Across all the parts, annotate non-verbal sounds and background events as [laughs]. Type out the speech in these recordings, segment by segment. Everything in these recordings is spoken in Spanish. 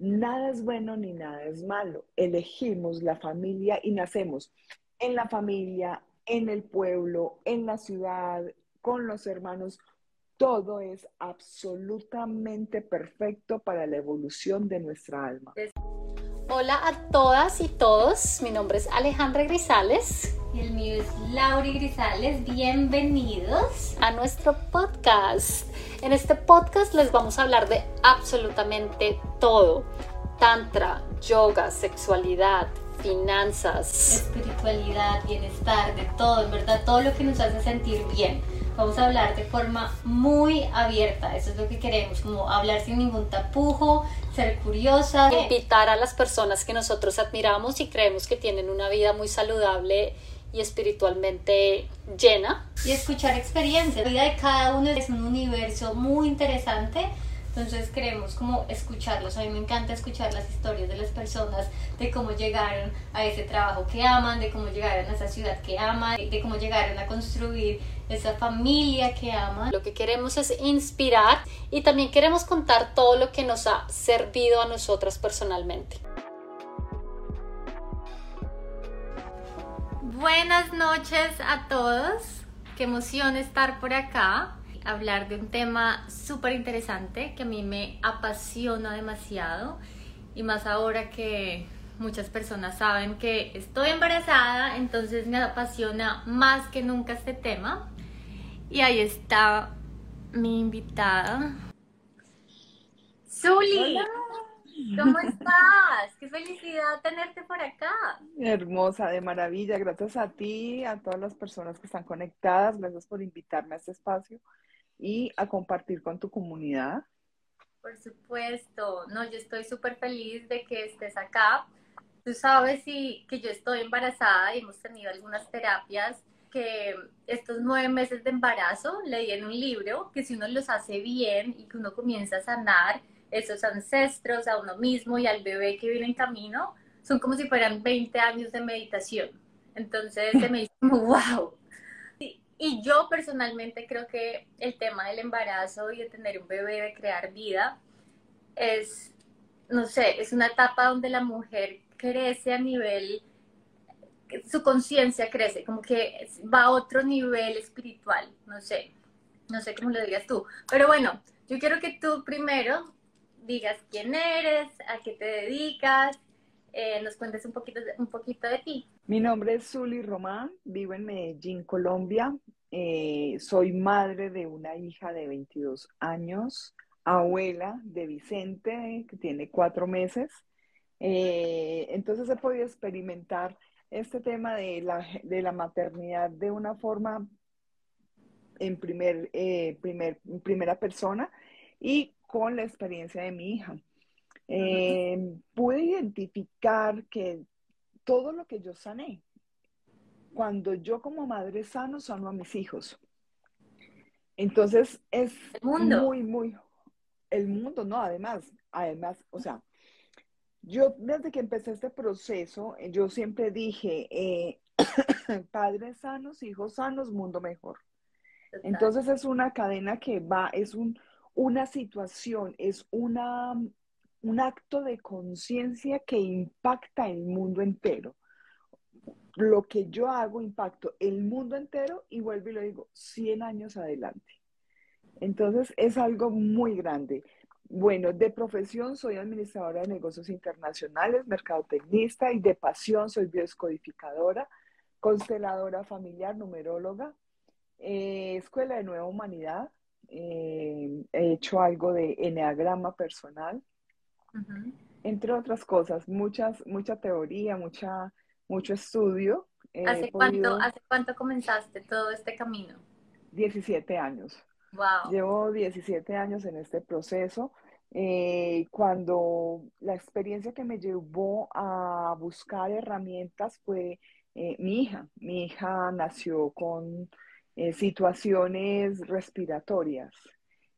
nada es bueno ni nada es malo. Elegimos la familia y nacemos en la familia, en el pueblo, en la ciudad, con los hermanos. Todo es absolutamente perfecto para la evolución de nuestra alma. Hola a todas y todos, mi nombre es Alejandra Grisales. Y el mío es Lauri Grisales. Bienvenidos a nuestro podcast. En este podcast les vamos a hablar de absolutamente todo. Tantra, yoga, sexualidad, finanzas, espiritualidad, bienestar, de todo, en verdad, todo lo que nos hace sentir bien. Vamos a hablar de forma muy abierta, eso es lo que queremos, como hablar sin ningún tapujo, ser curiosas. Invitar a las personas que nosotros admiramos y creemos que tienen una vida muy saludable y espiritualmente llena. Y escuchar experiencias. La vida de cada uno es un universo muy interesante entonces queremos como escucharlos. A mí me encanta escuchar las historias de las personas, de cómo llegaron a ese trabajo que aman, de cómo llegaron a esa ciudad que aman, de cómo llegaron a construir esa familia que aman. Lo que queremos es inspirar y también queremos contar todo lo que nos ha servido a nosotras personalmente. Buenas noches a todos. Qué emoción estar por acá hablar de un tema súper interesante que a mí me apasiona demasiado y más ahora que muchas personas saben que estoy embarazada, entonces me apasiona más que nunca este tema. Y ahí está mi invitada. Zuli, ¿cómo estás? Qué felicidad tenerte por acá. Hermosa, de maravilla. Gracias a ti, a todas las personas que están conectadas. Gracias por invitarme a este espacio y a compartir con tu comunidad. Por supuesto, no, yo estoy súper feliz de que estés acá. Tú sabes y, que yo estoy embarazada y hemos tenido algunas terapias que estos nueve meses de embarazo leí en un libro que si uno los hace bien y que uno comienza a sanar esos ancestros, a uno mismo y al bebé que viene en camino, son como si fueran 20 años de meditación. Entonces se me hizo wow, y yo personalmente creo que el tema del embarazo y de tener un bebé, de crear vida, es, no sé, es una etapa donde la mujer crece a nivel, su conciencia crece, como que va a otro nivel espiritual, no sé, no sé cómo lo digas tú. Pero bueno, yo quiero que tú primero digas quién eres, a qué te dedicas, eh, nos cuentes un poquito, un poquito de ti. Mi nombre es Zuli Román, vivo en Medellín, Colombia. Eh, soy madre de una hija de 22 años, abuela de Vicente, que tiene cuatro meses. Eh, entonces he podido experimentar este tema de la, de la maternidad de una forma en primer, primer, primera persona y con la experiencia de mi hija. pude identificar que todo lo que yo sané. Cuando yo como madre sano, sano a mis hijos. Entonces es muy, muy, el mundo, no, además, además, o sea, yo desde que empecé este proceso, yo siempre dije, eh, [coughs] padres sanos, hijos sanos, mundo mejor. Entonces es una cadena que va, es un, una situación, es una, un acto de conciencia que impacta el mundo entero. Lo que yo hago impacto el mundo entero y vuelvo y lo digo 100 años adelante. Entonces es algo muy grande. Bueno, de profesión soy administradora de negocios internacionales, mercadotecnista y de pasión soy bioscodificadora, consteladora familiar, numeróloga, eh, escuela de nueva humanidad, eh, he hecho algo de enneagrama personal, entre otras cosas, muchas, mucha teoría, mucha, mucho estudio. ¿Hace, cuánto, ¿Hace cuánto comenzaste todo este camino? 17 años. Wow. Llevo 17 años en este proceso. Eh, cuando la experiencia que me llevó a buscar herramientas fue eh, mi hija. Mi hija nació con eh, situaciones respiratorias.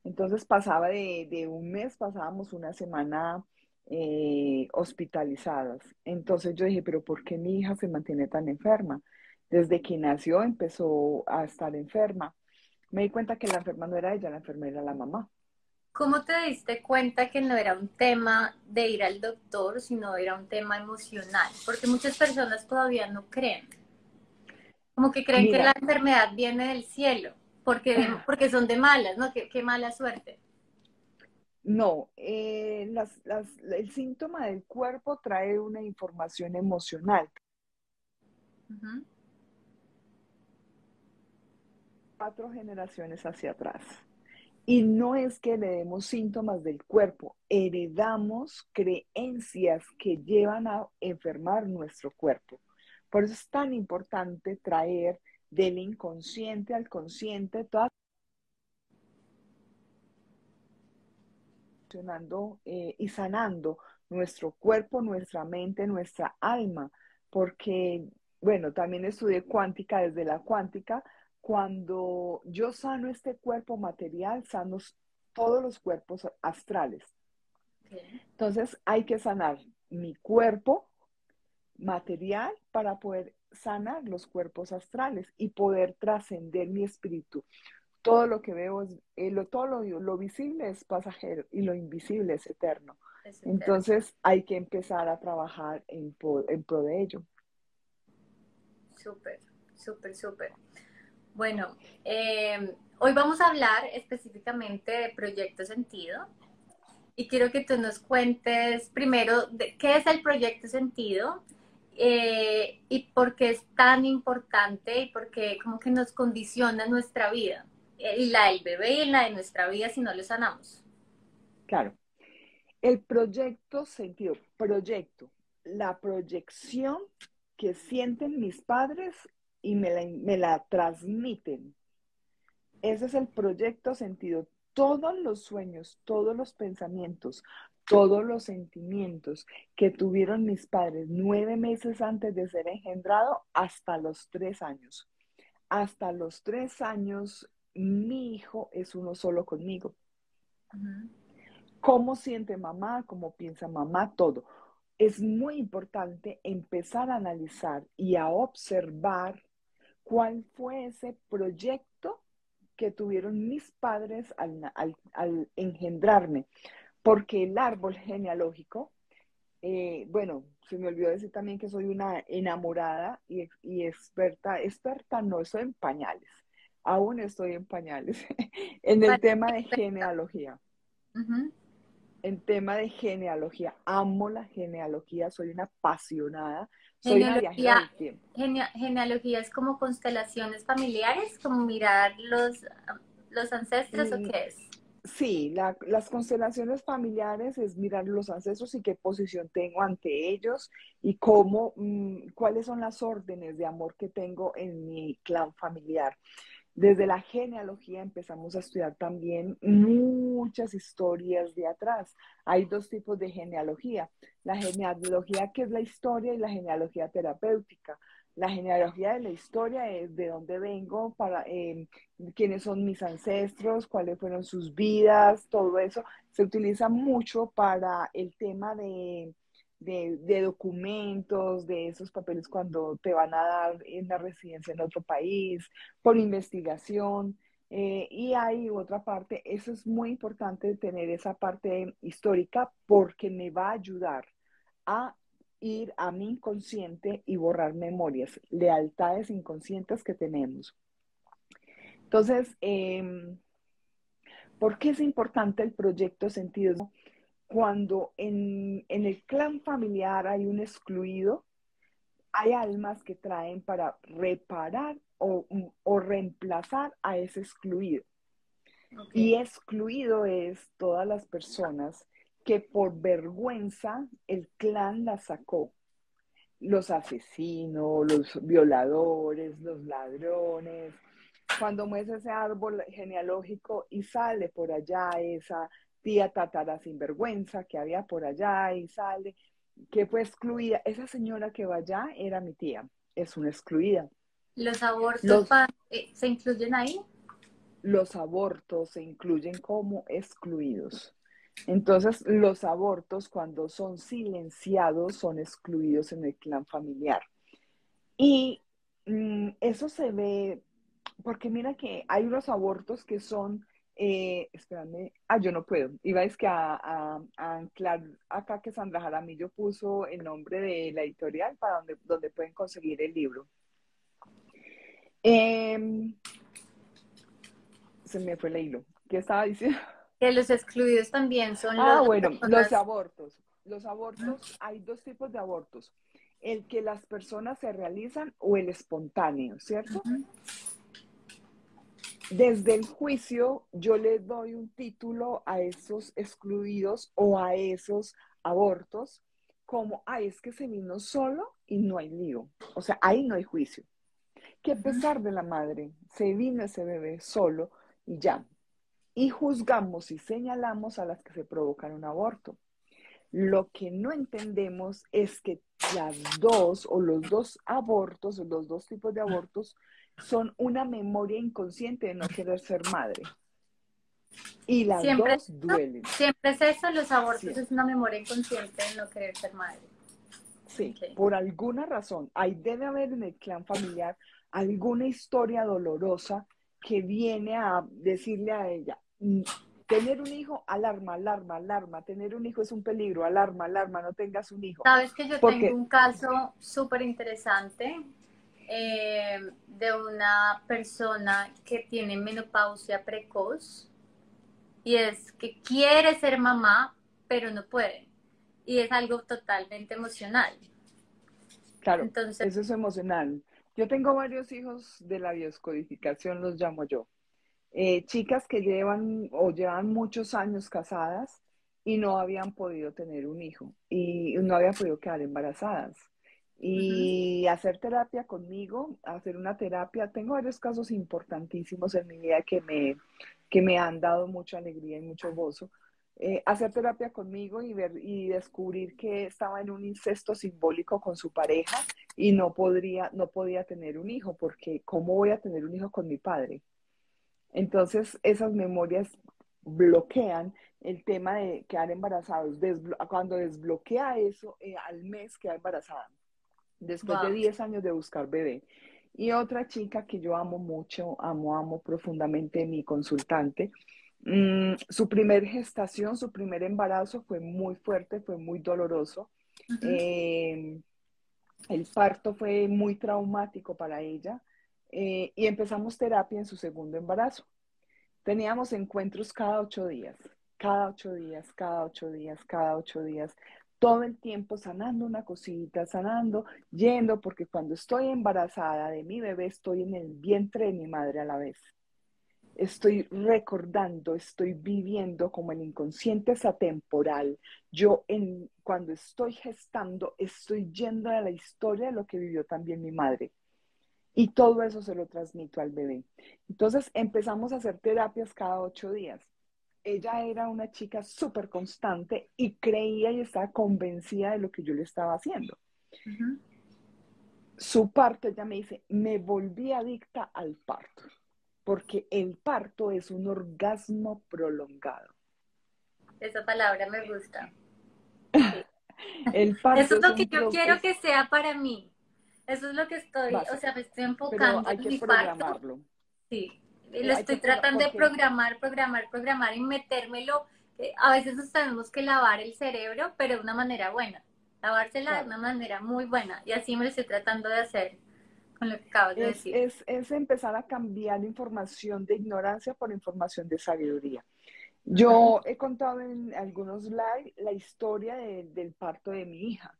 Entonces pasaba de, un mes, pasábamos una semana eh, hospitalizadas. Entonces yo dije, pero ¿por qué mi hija se mantiene tan enferma? Desde que nació empezó a estar enferma. Me di cuenta que la enferma no era ella, la enferma era la mamá. ¿Cómo te diste cuenta que no era un tema de ir al doctor, sino era un tema emocional? Porque muchas personas todavía no creen. Como que creen que la enfermedad viene del cielo, porque, porque son de malas, ¿no? Qué, mala suerte. No, eh, el síntoma del cuerpo trae una información emocional. Cuatro generaciones hacia atrás. Y no es que heredemos síntomas del cuerpo, heredamos creencias que llevan a enfermar nuestro cuerpo. Por eso es tan importante traer del inconsciente al consciente todas eh, y sanando nuestro cuerpo, nuestra mente, nuestra alma, porque, bueno, también estudié cuántica desde la cuántica, cuando yo sano este cuerpo material, sano todos los cuerpos astrales. Entonces hay que sanar mi cuerpo material para poder sanar los cuerpos astrales y poder trascender mi espíritu. Todo lo que veo, es, eh, lo, todo lo, visible es pasajero y lo invisible es eterno. Entonces hay que empezar a trabajar en, en pro de ello. Súper, súper, súper. Bueno, eh, hoy vamos a hablar específicamente de Proyecto Sentido y quiero que tú nos cuentes primero de, qué es el Proyecto Sentido eh, y por qué es tan importante y por qué como que nos condiciona nuestra vida eh, y la del bebé y la de nuestra vida si no lo sanamos. Claro. El proyecto sentido, proyecto, la proyección que sienten mis padres y me la, transmiten. Ese es el proyecto sentido. Todos los sueños, todos los pensamientos, todos los sentimientos que tuvieron mis padres nueve meses antes de ser engendrado hasta los tres años. Hasta los tres años, mi hijo es uno solo conmigo. ¿Cómo siente mamá? ¿Cómo piensa mamá? Todo. Es muy importante empezar a analizar y a observar cuál fue ese proyecto que tuvieron mis padres al, engendrarme, porque el árbol genealógico, eh, bueno, se me olvidó decir también que soy una enamorada y, experta, experta no, estoy en pañales, aún estoy en pañales, [laughs] en el tema de genealogía. En tema de genealogía, amo la genealogía, soy una apasionada genealogía, genealogía es como constelaciones familiares, como mirar los, los ancestros o mm, qué es? Sí, las constelaciones familiares es mirar los ancestros y qué posición tengo ante ellos y cómo, mm, cuáles son las órdenes de amor que tengo en mi clan familiar. Desde la genealogía empezamos a estudiar también muchas historias de atrás. Hay dos tipos de genealogía. La genealogía que es la historia y la genealogía terapéutica. La genealogía de la historia es de dónde vengo, para em, quiénes son mis ancestros, cuáles fueron sus vidas, todo eso. Se utiliza mucho para el tema de de, documentos, de esos papeles cuando te van a dar en la residencia en otro país, por investigación. Eh, y hay otra parte, eso es muy importante tener esa parte histórica porque me va a ayudar a ir a mi inconsciente y borrar memorias, lealtades inconscientes que tenemos. Entonces, eh, ¿por qué es importante el proyecto Sentido? Cuando en, el clan familiar hay un excluido, hay almas que traen para reparar o, reemplazar a ese excluido. Y excluido es todas las personas que por vergüenza el clan la sacó. Los asesinos, los violadores, los ladrones. Cuando mueves ese árbol genealógico y sale por allá esa tía tatara sinvergüenza que había por allá y sale, que fue excluida. Esa señora que va allá era mi tía, es una excluida. ¿Los abortos eh, se incluyen ahí? Los abortos se incluyen como excluidos. Entonces, los abortos, cuando son silenciados, son excluidos en el clan familiar. Y mm, eso se ve, porque mira que hay unos abortos que son eh, espérame, ah, yo no puedo. Iba es que a, a, anclar acá que Sandra Jaramillo puso el nombre de la editorial para donde, donde pueden conseguir el libro. Em, se me fue el hilo. ¿Qué estaba diciendo? Que los excluidos también son ah, los... bueno, los abortos. Los abortos, hay dos tipos de abortos. El que las personas se realizan o el espontáneo, ¿cierto? Desde el juicio yo le doy un título a esos excluidos o a esos abortos como, ay, es que se vino solo y no hay lío. O sea, ahí no hay juicio. Que a pesar de la madre, se vino ese bebé solo y ya. Y juzgamos y señalamos a las que se provocan un aborto. Lo que no entendemos es que las dos o los dos abortos o los dos tipos de abortos son una memoria inconsciente de no querer ser madre. Y las dos duelen. Siempre es eso, los abortos es una memoria inconsciente de no querer ser madre. Sí, por alguna razón. Ahí debe haber en el clan familiar alguna historia dolorosa que viene a decirle a ella, mm, tener un hijo, alarma, alarma, alarma, tener un hijo es un peligro, alarma, alarma, no tengas un hijo. Sabes que yo tengo un caso súper interesante eh, de una persona que tiene menopausia precoz y es que quiere ser mamá, pero no puede. Y es algo totalmente emocional. Claro, Entonces, eso es emocional. Yo tengo varios hijos de la bioscodificación, los llamo yo. Eh, chicas que llevan o llevan muchos años casadas y no habían podido tener un hijo y no habían podido quedar embarazadas. Y hacer terapia conmigo, hacer una terapia, tengo varios casos importantísimos en mi vida que me, que me han dado mucha alegría y mucho gozo. Eh, hacer terapia conmigo y, ver, y descubrir que estaba en un incesto simbólico con su pareja y no, podría, no podía tener un hijo, porque ¿cómo voy a tener un hijo con mi padre? Entonces, esas memorias bloquean el tema de quedar embarazados. cuando desbloquea eso, eh, al mes queda embarazada después de 10 años de buscar bebé. Y otra chica que yo amo mucho, amo, amo profundamente, mi consultante, mm, su primer gestación, su primer embarazo fue muy fuerte, fue muy doloroso. Eh, el parto fue muy traumático para ella eh, y empezamos terapia en su segundo embarazo. Teníamos encuentros cada ocho días, cada ocho días, cada ocho días, cada ocho días todo el tiempo sanando una cosita, sanando, yendo, porque cuando estoy embarazada de mi bebé, estoy en el vientre de mi madre a la vez. Estoy recordando, estoy viviendo como el inconsciente es atemporal. Yo en, cuando estoy gestando, estoy yendo a la historia de lo que vivió también mi madre. Y todo eso se lo transmito al bebé. Entonces empezamos a hacer terapias cada ocho días ella era una chica súper constante y creía y estaba convencida de lo que yo le estaba haciendo. Su parto, ella me dice, me volví adicta al parto, porque el parto es un orgasmo prolongado. Esa palabra me gusta. el parto Eso es lo que yo quiero que sea para mí. Eso es lo que estoy, o sea, me estoy enfocando hay que programarlo. Sí, lo estoy tratando de programar, programar, programar y metérmelo. A veces nos tenemos que lavar el cerebro, pero de una manera buena. Lavársela de una manera muy buena. Y así me lo estoy tratando de hacer con lo que acabas de decir. Es, empezar a cambiar información de ignorancia por información de sabiduría. Yo he contado en algunos live la historia del parto de mi hija.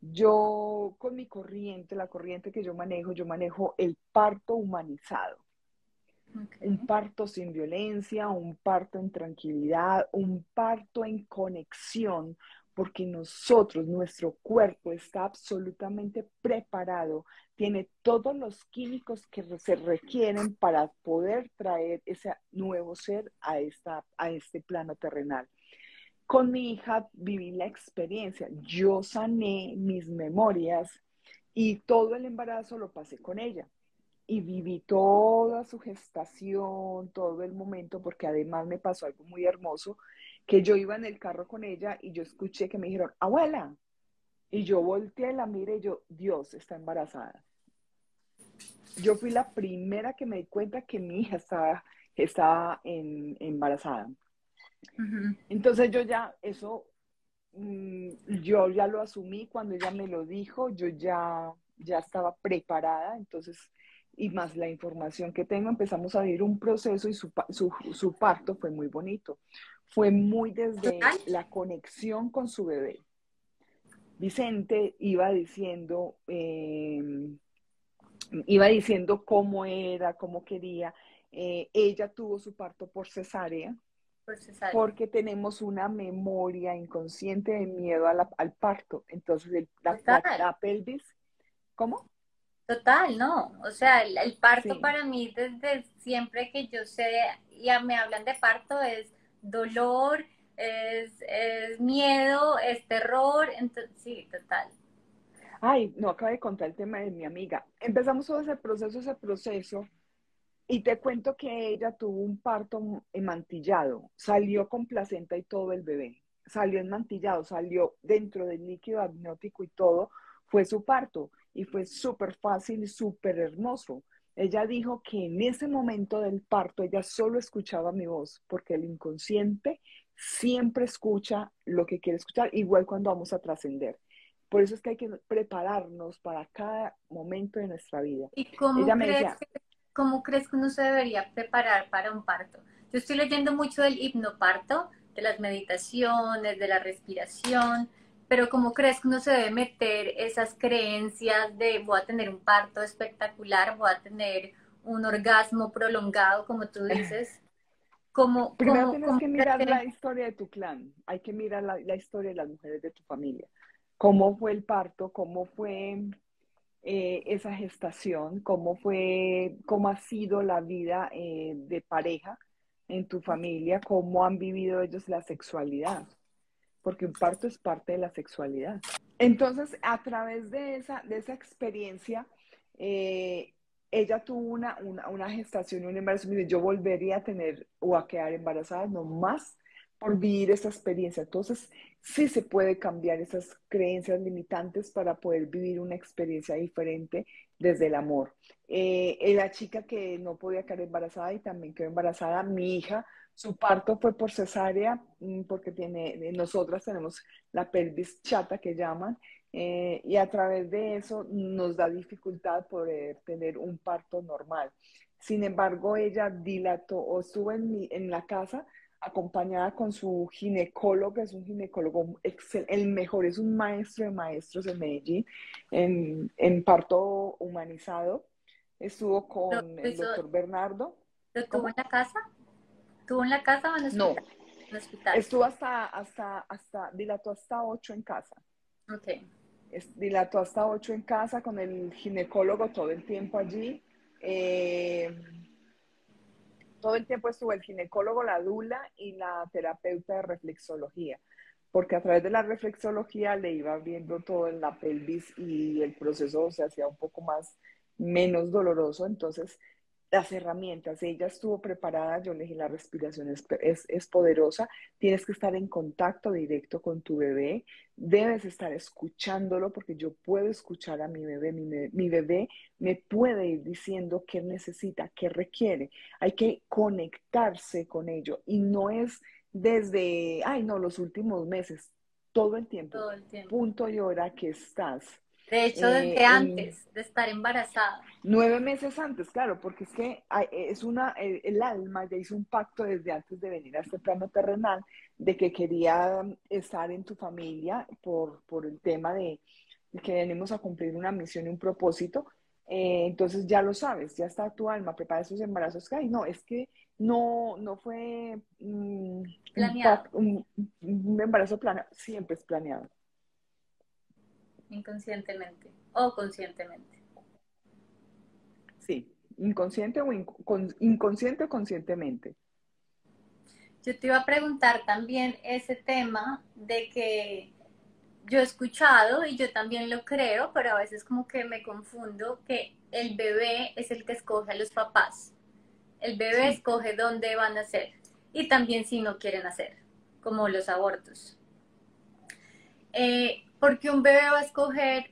Yo con mi corriente, la corriente que yo manejo, yo manejo el parto humanizado. Un parto sin violencia, un parto en tranquilidad, un parto en conexión, porque nosotros, nuestro cuerpo está absolutamente preparado, tiene todos los químicos que se requieren para poder traer ese nuevo ser a, esta, a este plano terrenal. Con mi hija viví la experiencia, yo sané mis memorias y todo el embarazo lo pasé con ella y viví toda su gestación, todo el momento, porque además me pasó algo muy hermoso, que yo iba en el carro con ella y yo escuché que me dijeron, abuela, y yo volteé, la miré y yo, Dios, está embarazada. Yo fui la primera que me di cuenta que mi hija estaba estaba en, embarazada. Entonces yo ya, eso, mm, yo ya lo asumí cuando ella me lo dijo, yo ya, ya estaba preparada, entonces, y más la información que tengo, empezamos a vivir un proceso y su, su, su parto fue muy bonito. Fue muy desde la conexión con su bebé. Vicente iba diciendo, em, iba diciendo cómo era, cómo quería. Eh, ella tuvo su parto por cesárea, porque tenemos una memoria inconsciente de miedo al parto. Entonces, la, pelvis, ¿cómo? Total, no. O sea, el, parto para mí desde siempre que yo sé, ya me hablan de parto, es dolor, es, miedo, es terror. Entonces, sí, total. Ay, no, acabo de contar el tema de mi amiga. Empezamos todo ese proceso, ese proceso y te cuento que ella tuvo un parto emantillado, salió con placenta y todo el bebé, salió enmantillado, salió dentro del líquido amniótico y todo, fue su parto y fue súper fácil y súper hermoso. Ella dijo que en ese momento del parto ella solo escuchaba mi voz, porque el inconsciente siempre escucha lo que quiere escuchar, igual cuando vamos a trascender. Por eso es que hay que prepararnos para cada momento de nuestra vida. ¿Y cómo ella ¿cómo crees que uno se debería preparar para un parto? Yo estoy leyendo mucho del hipnoparto, de las meditaciones, de la respiración, pero ¿cómo crees que uno se debe meter esas creencias de voy a tener un parto espectacular, voy a tener un orgasmo prolongado, como tú [laughs] dices? ¿Cómo, Primero tienes que mirar la historia de tu clan, hay que mirar la, la historia de las mujeres de tu familia. ¿Cómo fue el parto? ¿Cómo fue eh, esa gestación, cómo fue, cómo ha sido la vida eh, de pareja en tu familia, cómo han vivido ellos la sexualidad, porque un parto es parte de la sexualidad. Entonces, a través de esa, de esa experiencia, eh, ella tuvo una, una, una, gestación y un embarazo. Yo volvería a tener o a quedar embarazada, no más por vivir esa experiencia. Entonces, sí se puede cambiar esas creencias limitantes para poder vivir una experiencia diferente desde el amor. Eh, la chica que no podía quedar embarazada y también quedó embarazada, mi hija, su parto fue por cesárea mm, porque tiene, nosotras tenemos la pelvis chata que llaman, eh, y a través de eso nos da dificultad poder tener un parto normal. Sin embargo, ella dilató o estuvo en, en la casa acompañada con su ginecólogo, es un ginecólogo el mejor, es un maestro de maestros en Medellín, en, parto humanizado. Estuvo con el doctor Bernardo. ¿Lo tuvo en la casa? ¿Tuvo en la casa o en el hospital? No. hospital? Estuvo hasta, hasta, hasta, dilató hasta ocho en casa. Ok. dilató hasta ocho en casa con el ginecólogo todo el tiempo allí. Eh, todo el tiempo estuvo el ginecólogo, la dula y la terapeuta de reflexología, porque a través de la reflexología le iba viendo todo en la pelvis y el proceso se hacía un poco más, menos doloroso, entonces las herramientas. Ella estuvo preparada, yo le dije, la respiración es, es, poderosa, tienes que estar en contacto directo con tu bebé, debes estar escuchándolo porque yo puedo escuchar a mi bebé, mi, mi bebé me puede ir diciendo qué necesita, qué requiere. Hay que conectarse con ello y no es desde, ay no, los últimos meses, todo el tiempo, todo el tiempo. punto y hora que estás de hecho, desde eh, antes de estar embarazada. Nueve meses antes, claro, porque es que es una, el, alma ya hizo un pacto desde antes de venir a este plano terrenal de que quería estar en tu familia por, por el tema de, que venimos a cumplir una misión y un propósito. Eh, entonces ya lo sabes, ya está tu alma, prepara esos embarazos. Ay, no, es que no, no fue mm, planeado. Un, un embarazo planeado, siempre es planeado inconscientemente o conscientemente. Sí, inconsciente o inconsciente o conscientemente. Yo te iba a preguntar también ese tema de que yo he escuchado y yo también lo creo, pero a veces como que me confundo que el bebé es el que escoge a los papás. El bebé escoge dónde van a nacer y también si no quieren hacer, como los abortos. Eh, porque un bebé va a escoger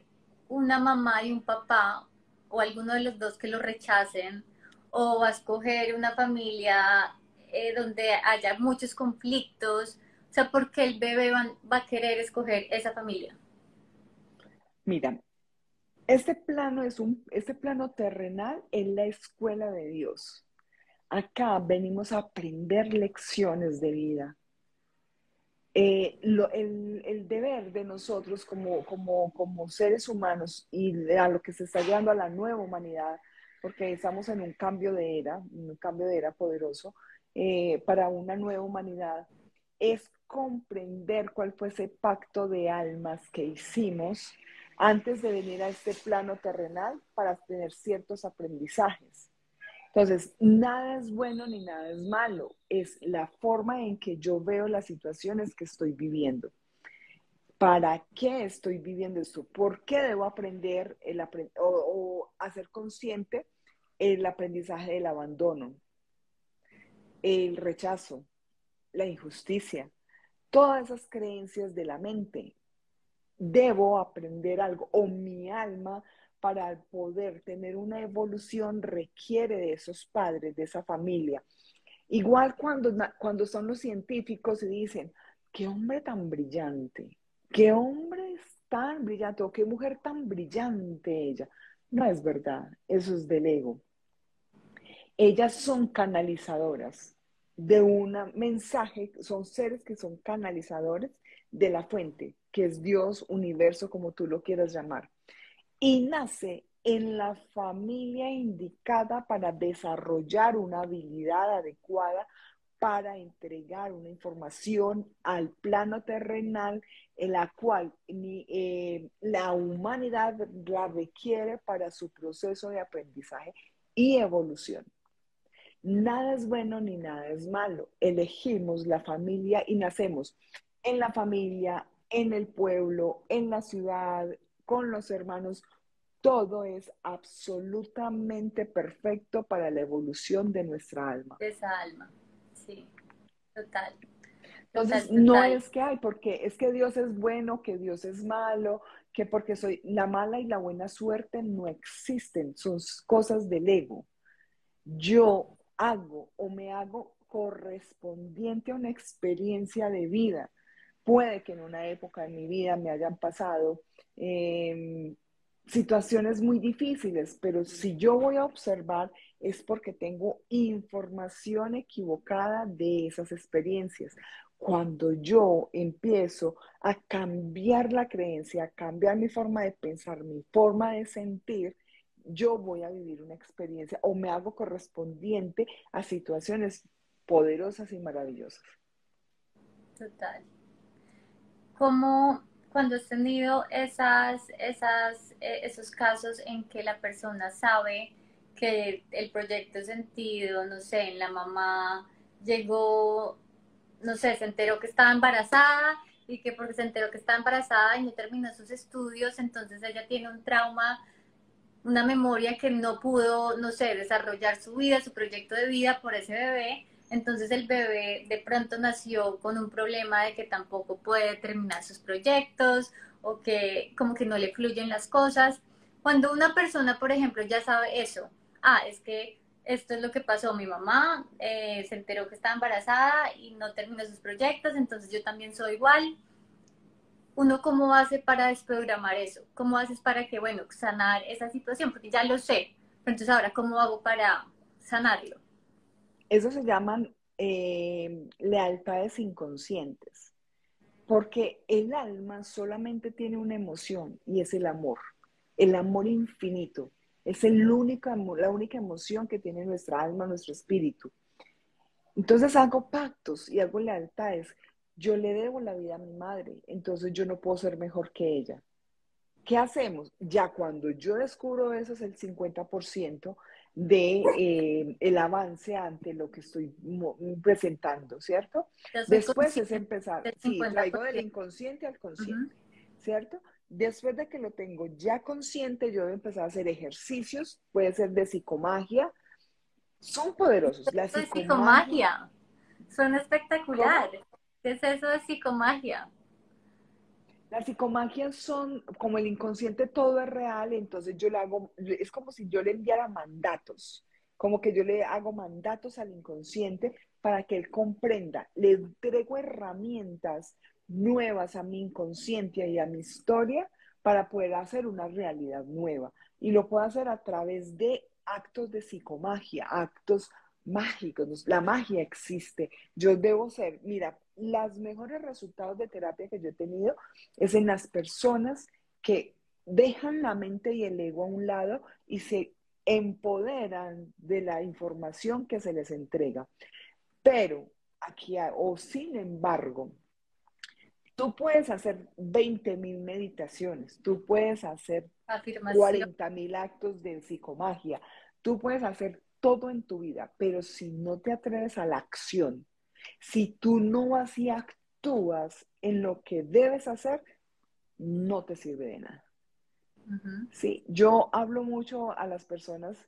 una mamá y un papá o alguno de los dos que lo rechacen o va a escoger una familia eh, donde haya muchos conflictos? O sea, ¿por qué el bebé va, va a querer escoger esa familia? Mira, este plano es un, este plano terrenal es la escuela de Dios. Acá venimos a aprender lecciones de vida. Eh, el, deber de nosotros como, como, como seres humanos y a lo que se está llevando a la nueva humanidad, porque estamos en un cambio de era, un cambio de era poderoso, eh, para una nueva humanidad, es comprender cuál fue ese pacto de almas que hicimos antes de venir a este plano terrenal para tener ciertos aprendizajes. Entonces, nada es bueno ni nada es malo, es la forma en que yo veo las situaciones que estoy viviendo. ¿Para qué estoy viviendo esto? ¿Por qué debo aprender el o, o hacer consciente el aprendizaje del abandono, el rechazo, la injusticia, todas esas creencias de la mente? Debo aprender algo o mi alma para poder tener una evolución requiere de esos padres, de esa familia. Igual cuando, cuando son los científicos y dicen, qué hombre tan brillante, qué hombre tan brillante o qué mujer tan brillante ella. No es verdad, eso es del ego. Ellas son canalizadoras de un mensaje, son seres que son canalizadores de la fuente, que es Dios, universo, como tú lo quieras llamar y nace en la familia indicada para desarrollar una habilidad adecuada para entregar una información al plano terrenal en la cual eh, la humanidad la requiere para su proceso de aprendizaje y evolución. Nada es bueno ni nada es malo. Elegimos la familia y nacemos en la familia, en el pueblo, en la ciudad, con los hermanos todo es absolutamente perfecto para la evolución de nuestra alma. De esa alma, sí, total. Entonces, no es que hay, porque es que Dios es bueno, que Dios es malo, que porque soy la mala y la buena suerte no existen, son cosas del ego. Yo hago o me hago correspondiente a una experiencia de vida. Puede que en una época de mi vida me hayan pasado eh, situaciones muy difíciles, pero si yo voy a observar es porque tengo información equivocada de esas experiencias. Cuando yo empiezo a cambiar la creencia, a cambiar mi forma de pensar, mi forma de sentir, yo voy a vivir una experiencia o me hago correspondiente a situaciones poderosas y maravillosas. Total. ¿Cómo cuando has tenido esas, esas, eh, esos casos en que la persona sabe que el proyecto sentido, no sé, en la mamá llegó, no sé, se enteró que estaba embarazada y que porque se enteró que estaba embarazada y no terminó sus estudios, entonces ella tiene un trauma, una memoria que no pudo, no sé, desarrollar su vida, su proyecto de vida por ese bebé entonces el bebé de pronto nació con un problema de que tampoco puede terminar sus proyectos o que como que no le fluyen las cosas. Cuando una persona, por ejemplo, ya sabe eso, ah, es que esto es lo que pasó, mi mamá eh, se enteró que estaba embarazada y no terminó sus proyectos, entonces yo también soy igual. ¿Uno cómo hace para desprogramar eso? ¿Cómo haces para que, bueno, sanar esa situación? Porque ya lo sé, entonces ahora, ¿cómo hago para sanarlo? Eso se llaman eh, lealtades inconscientes, porque el alma solamente tiene una emoción y es el amor, el amor infinito. Es el único, la única emoción que tiene nuestra alma, nuestro espíritu. Entonces hago pactos y hago lealtades. Yo le debo la vida a mi madre, entonces yo no puedo ser mejor que ella. ¿Qué hacemos? Ya cuando yo descubro eso es el 50%, de eh, el avance ante lo que estoy presentando, ¿cierto? Después es empezar, sí, traigo del inconsciente al consciente, ¿cierto? Después de que lo tengo ya consciente, yo voy a empezar a hacer ejercicios, puede ser de psicomagia, son poderosos. La psicomagia, son espectaculares. ¿Qué es eso de psicomagia? Las psicomagias son como el inconsciente todo es real, entonces yo le hago, es como si yo le enviara mandatos, como que yo le hago mandatos al inconsciente para que él comprenda, le entrego herramientas nuevas a mi inconsciente y a mi historia para poder hacer una realidad nueva. Y lo puedo hacer a través de actos de psicomagia, actos mágicos. La magia existe. Yo debo ser, mira, los mejores resultados de terapia que yo he tenido es en las personas que dejan la mente y el ego a un lado y se empoderan de la información que se les entrega. Pero aquí, o sin embargo, tú puedes hacer 20 mil meditaciones, tú puedes hacer 40 mil actos de psicomagia, tú puedes hacer todo en tu vida, pero si no te atreves a la acción, si tú no vas y actúas en lo que debes hacer, no te sirve de nada. Sí, yo hablo mucho a las personas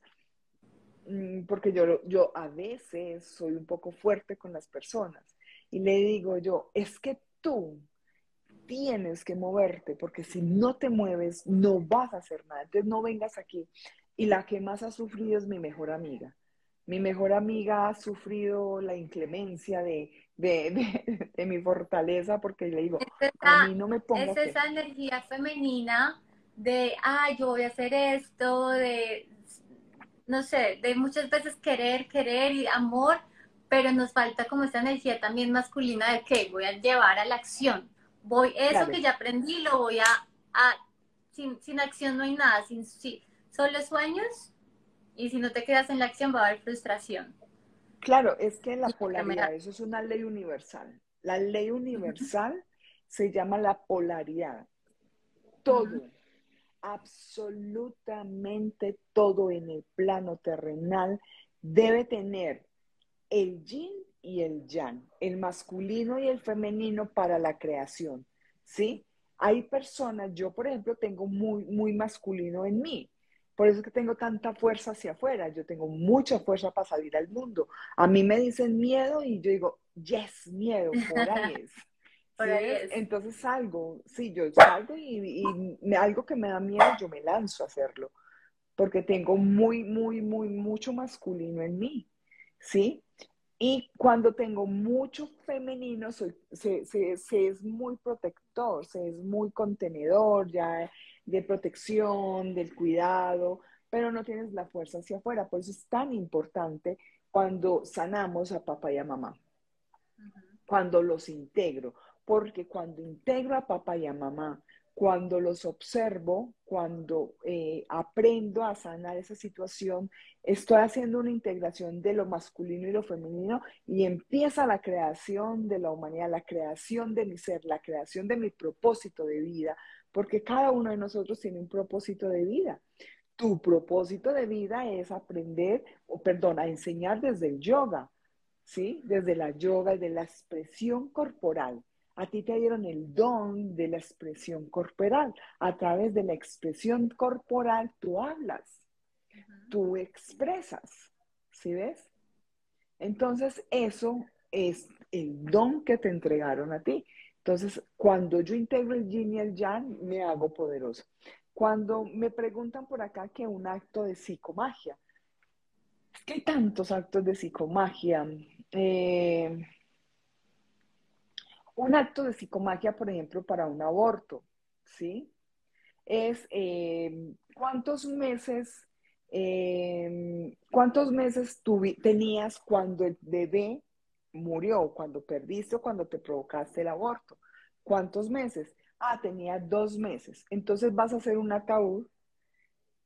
mm, porque yo, yo a veces soy un poco fuerte con las personas y le digo yo, es que tú tienes que moverte porque si no te mueves no vas a hacer nada, entonces no vengas aquí. Y la que más ha sufrido es mi mejor amiga. Mi mejor amiga ha sufrido la inclemencia de, de, de, mi fortaleza porque le digo, a mí no me pongas... Es esa energía femenina de, ah, yo voy a hacer esto, de, no sé, de muchas veces querer, querer y amor, pero nos falta como esa energía también masculina de que voy a llevar a la acción. Voy, eso que ya aprendí lo voy a, a sin, sin, acción no hay nada, sin, solo sueños y si no te quedas en la acción va a haber frustración. Claro, es que la polaridad, eso es una ley universal. La ley universal se llama la polaridad. Todo, absolutamente todo en el plano terrenal debe tener el yin y el yang, el masculino y el femenino para la creación, ¿sí? Hay personas, yo por ejemplo tengo muy, muy masculino en mí, por eso es que tengo tanta fuerza hacia afuera, yo tengo mucha fuerza para salir al mundo. A mí me dicen miedo y yo digo, yes, miedo, [laughs] por ahí es. Entonces salgo, sí, yo salgo y, algo que me da miedo, yo me lanzo a hacerlo, porque tengo muy, muy, muy, mucho masculino en mí, ¿sí? Y cuando tengo mucho femenino, soy, se, se, es muy protector, se es muy contenedor, ya de protección, del cuidado, pero no tienes la fuerza hacia afuera. Por eso es tan importante cuando sanamos a papá y a mamá, cuando los integro porque cuando integro a papá y a mamá, cuando los observo, cuando eh, aprendo a sanar esa situación, estoy haciendo una integración de lo masculino y lo femenino y empieza la creación de la humanidad, la creación de mi ser, la creación de mi propósito de vida, porque cada uno de nosotros tiene un propósito de vida. Tu propósito de vida es aprender, o perdón, a enseñar desde el yoga, ¿sí? Desde la yoga y de la expresión corporal a ti te dieron el don de la expresión corporal. A través de la expresión corporal tú hablas, tú expresas, ¿sí ves? Entonces eso es el don que te entregaron a ti. Entonces, cuando yo integro el yin y el yang, me hago poderoso. Cuando me preguntan por acá que un acto de psicomagia, es que hay tantos actos de psicomagia. Eh, un acto de psicomagia, por ejemplo, para un aborto, ¿sí? Es eh, cuántos meses, eh, cuántos meses tenías cuando el bebé murió, cuando perdiste o cuando te provocaste el aborto. ¿Cuántos meses? Ah, tenía dos meses. Entonces vas a hacer un ataúd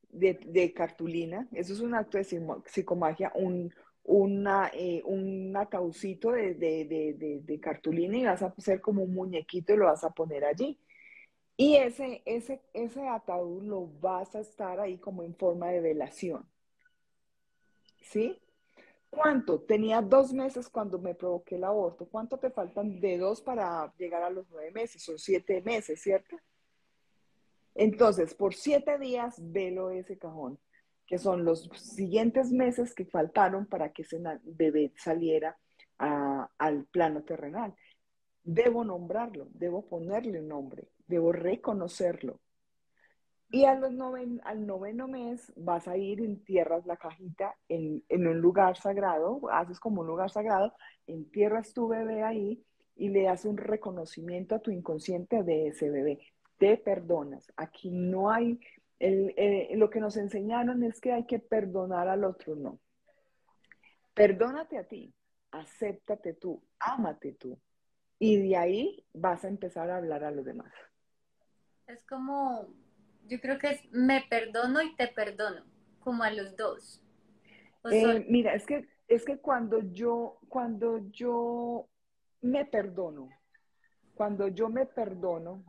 de, de cartulina. Eso es un acto de psicomagia, un, una, eh, un ataúcito de, de, cartulina y vas a hacer como un muñequito y lo vas a poner allí. Y ese, ese, ese ataúd lo vas a estar ahí como en forma de velación. ¿Sí? ¿Cuánto? Tenía dos meses cuando me provoqué el aborto. ¿Cuánto te faltan de dos para llegar a los nueve meses? Son siete meses, ¿cierto? Entonces, por siete días velo ese cajón que son los siguientes meses que faltaron para que ese bebé saliera al plano terrenal. Debo nombrarlo, debo ponerle un nombre, debo reconocerlo. Y a noven, al noveno mes vas a ir, entierras la cajita en, en, un lugar sagrado, haces como un lugar sagrado, entierras tu bebé ahí y le das un reconocimiento a tu inconsciente de ese bebé. Te perdonas. Aquí no hay, el, eh, lo que nos enseñaron es que hay que perdonar al otro, no. Perdónate a ti, acéptate tú, ámate tú. Y de ahí vas a empezar a hablar a los demás. Es como yo creo que es me perdono y te perdono, como a los dos. Eh, mira, es que, es que cuando yo, cuando yo me perdono, cuando yo me perdono,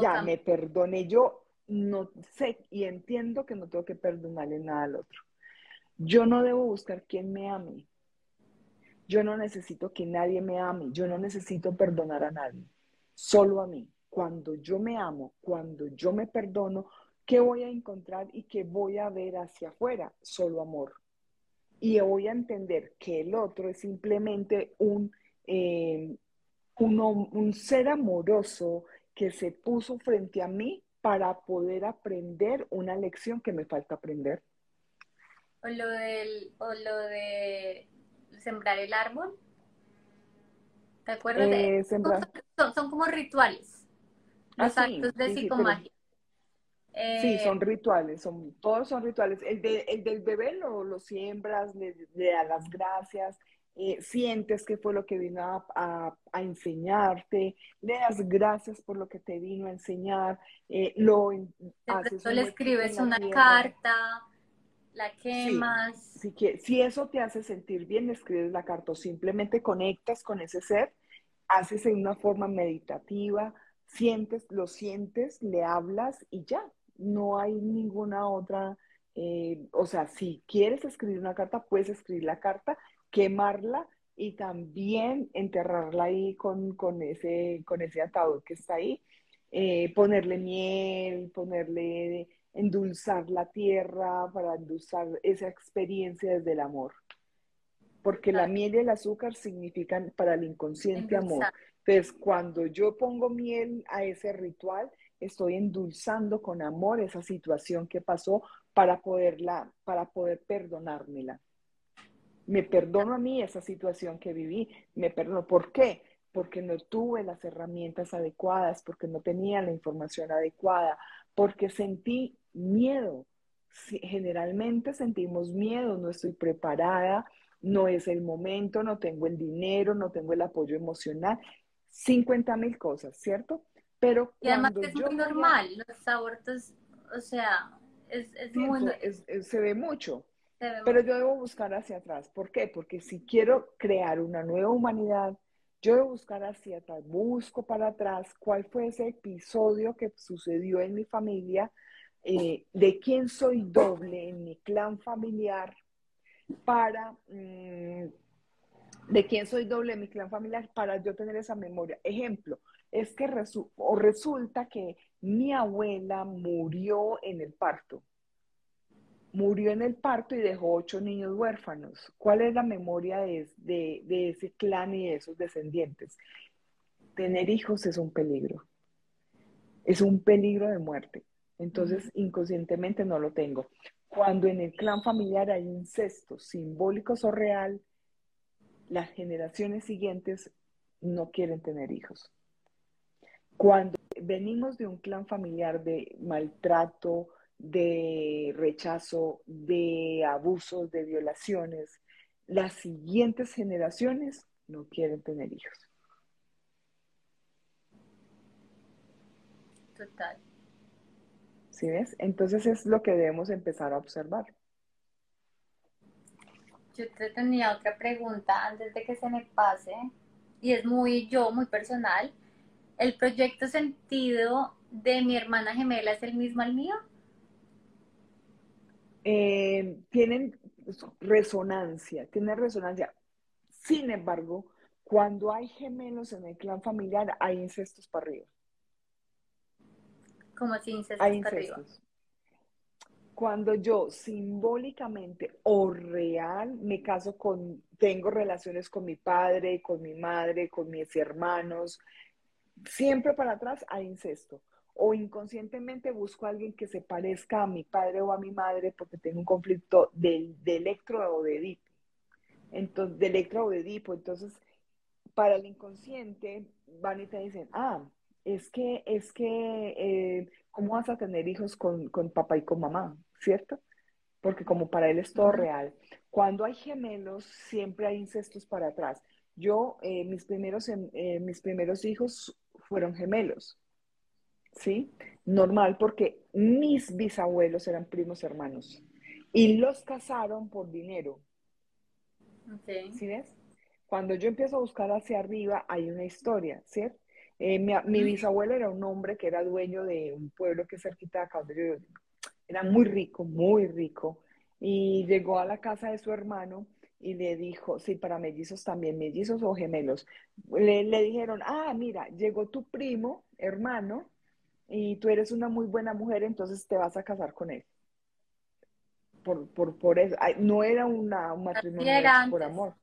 ya me perdoné, yo no sé y entiendo que no tengo que perdonarle nada al otro. Yo no debo buscar quien me ame. Yo no necesito que nadie me ame. Yo no necesito perdonar a nadie. Solo a mí cuando yo me amo, cuando yo me perdono, ¿qué voy a encontrar y qué voy a ver hacia afuera? Solo amor. Y voy a entender que el otro es simplemente un, eh, un, ser amoroso que se puso frente a mí para poder aprender una lección que me falta aprender. O lo, del, o lo de sembrar el árbol. ¿Te acuerdas? de... Eh, son como rituales. Los ah, actos de psicomagia. Sí, son eh, rituales, son, todos son rituales. El, del bebé lo, lo siembras, le, das las gracias, eh, sientes que fue lo que vino a, enseñarte, le das gracias por lo que te vino a enseñar, eh, lo haces le escribes una carta, la quemas. si, si eso te hace sentir bien, escribes la carta o simplemente conectas con ese ser, haces en una forma meditativa, sientes, lo sientes, le hablas y ya, no hay ninguna otra, eh, o sea, si quieres escribir una carta, puedes escribir la carta, quemarla y también enterrarla ahí con, ese, con ese ataúd que está ahí, eh, ponerle miel, ponerle, endulzar la tierra para endulzar esa experiencia desde el amor. Porque la miel y el azúcar significan para el inconsciente amor. Entonces, cuando yo pongo miel a ese ritual, estoy endulzando con amor esa situación que pasó para poderla, para poder perdonármela. Me perdono a mí esa situación que viví, me perdono. ¿Por qué? Porque no tuve las herramientas adecuadas, porque no tenía la información adecuada, porque sentí miedo. Generalmente sentimos miedo, no estoy preparada, no es el momento, no tengo el dinero, no tengo el apoyo emocional 50 mil cosas, ¿cierto? Pero y además es muy normal, los abortos, o sea, es, muy... se ve mucho. pero yo debo buscar hacia atrás. ¿Por qué? Porque si quiero crear una nueva humanidad, yo debo buscar hacia atrás, busco para atrás cuál fue ese episodio que sucedió en mi familia, eh, de quién soy doble en mi clan familiar, para mm, de quién soy doble en mi clan familiar para yo tener esa memoria. Ejemplo, es que o resulta que mi abuela murió en el parto. Murió en el parto y dejó ocho niños huérfanos. ¿Cuál es la memoria de, de ese clan y de esos descendientes? Tener hijos es un peligro. Es un peligro de muerte. Entonces, inconscientemente no lo tengo. Cuando en el clan familiar hay incesto, simbólicos o real, las generaciones siguientes no quieren tener hijos. Cuando venimos de un clan familiar de maltrato, de rechazo, de abusos, de violaciones, las siguientes generaciones no quieren tener hijos. Total. ¿Sí ves? Entonces es lo que debemos empezar a observar. Yo te tenía otra pregunta antes de que se me pase, y es muy yo, muy personal. ¿El proyecto sentido de mi hermana gemela es el mismo al mío? Eh, tienen resonancia, tienen resonancia. Sin embargo, cuando hay gemelos en el clan familiar, hay incestos para arriba. ¿Cómo así incestos hay para arriba? Cuando yo simbólicamente o real me caso con, tengo relaciones con mi padre, con mi madre, con mis hermanos, siempre para atrás hay incesto. o inconscientemente busco a alguien que se parezca a mi padre o a mi madre porque tengo un conflicto de, de electro o de Edipo. Entonces, de electro o de Edipo. Entonces, para el inconsciente, van y te dicen, ah, es que, es que, eh, ¿cómo vas a tener hijos con, con papá y con mamá? ¿Cierto? Porque como para él es todo real. Cuando hay gemelos, siempre hay incestos para atrás. Yo, eh, mis, primeros, em, eh, mis primeros hijos fueron gemelos. ¿sí? Normal porque mis bisabuelos eran primos hermanos y los casaron por dinero. ¿Sí ves? Cuando yo empiezo a buscar hacia arriba hay una historia, ¿cierto? Eh, mi, bisabuelo era un hombre que era dueño de un pueblo que es cerquita de acá donde yo Era muy rico, muy rico. Y llegó a la casa de su hermano y le dijo, sí, para mellizos también, mellizos o gemelos. Le, le dijeron, ah, mira, llegó tu primo, hermano, y tú eres una muy buena mujer, entonces te vas a casar con él. Por, por, por eso, no era una, un matrimonio por amor.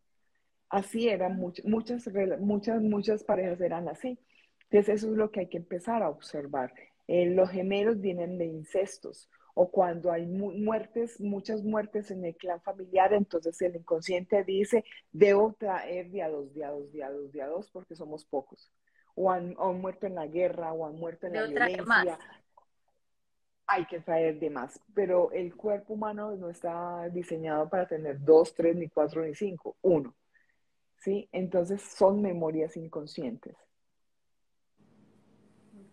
Así eran muchas, muchas, muchas, muchas parejas eran así. Entonces eso es lo que hay que empezar a observar. Eh, los gemelos vienen de incestos o cuando hay muertes, muchas muertes en el clan familiar, entonces el inconsciente dice, debo traer día dos, día dos, día dos, día dos, porque somos pocos o han, muerto en la guerra o han muerto en la violencia. Hay que traer de más, pero el cuerpo humano no está diseñado para tener dos, tres, ni cuatro, ni cinco, uno. ¿Sí? Entonces son memorias inconscientes.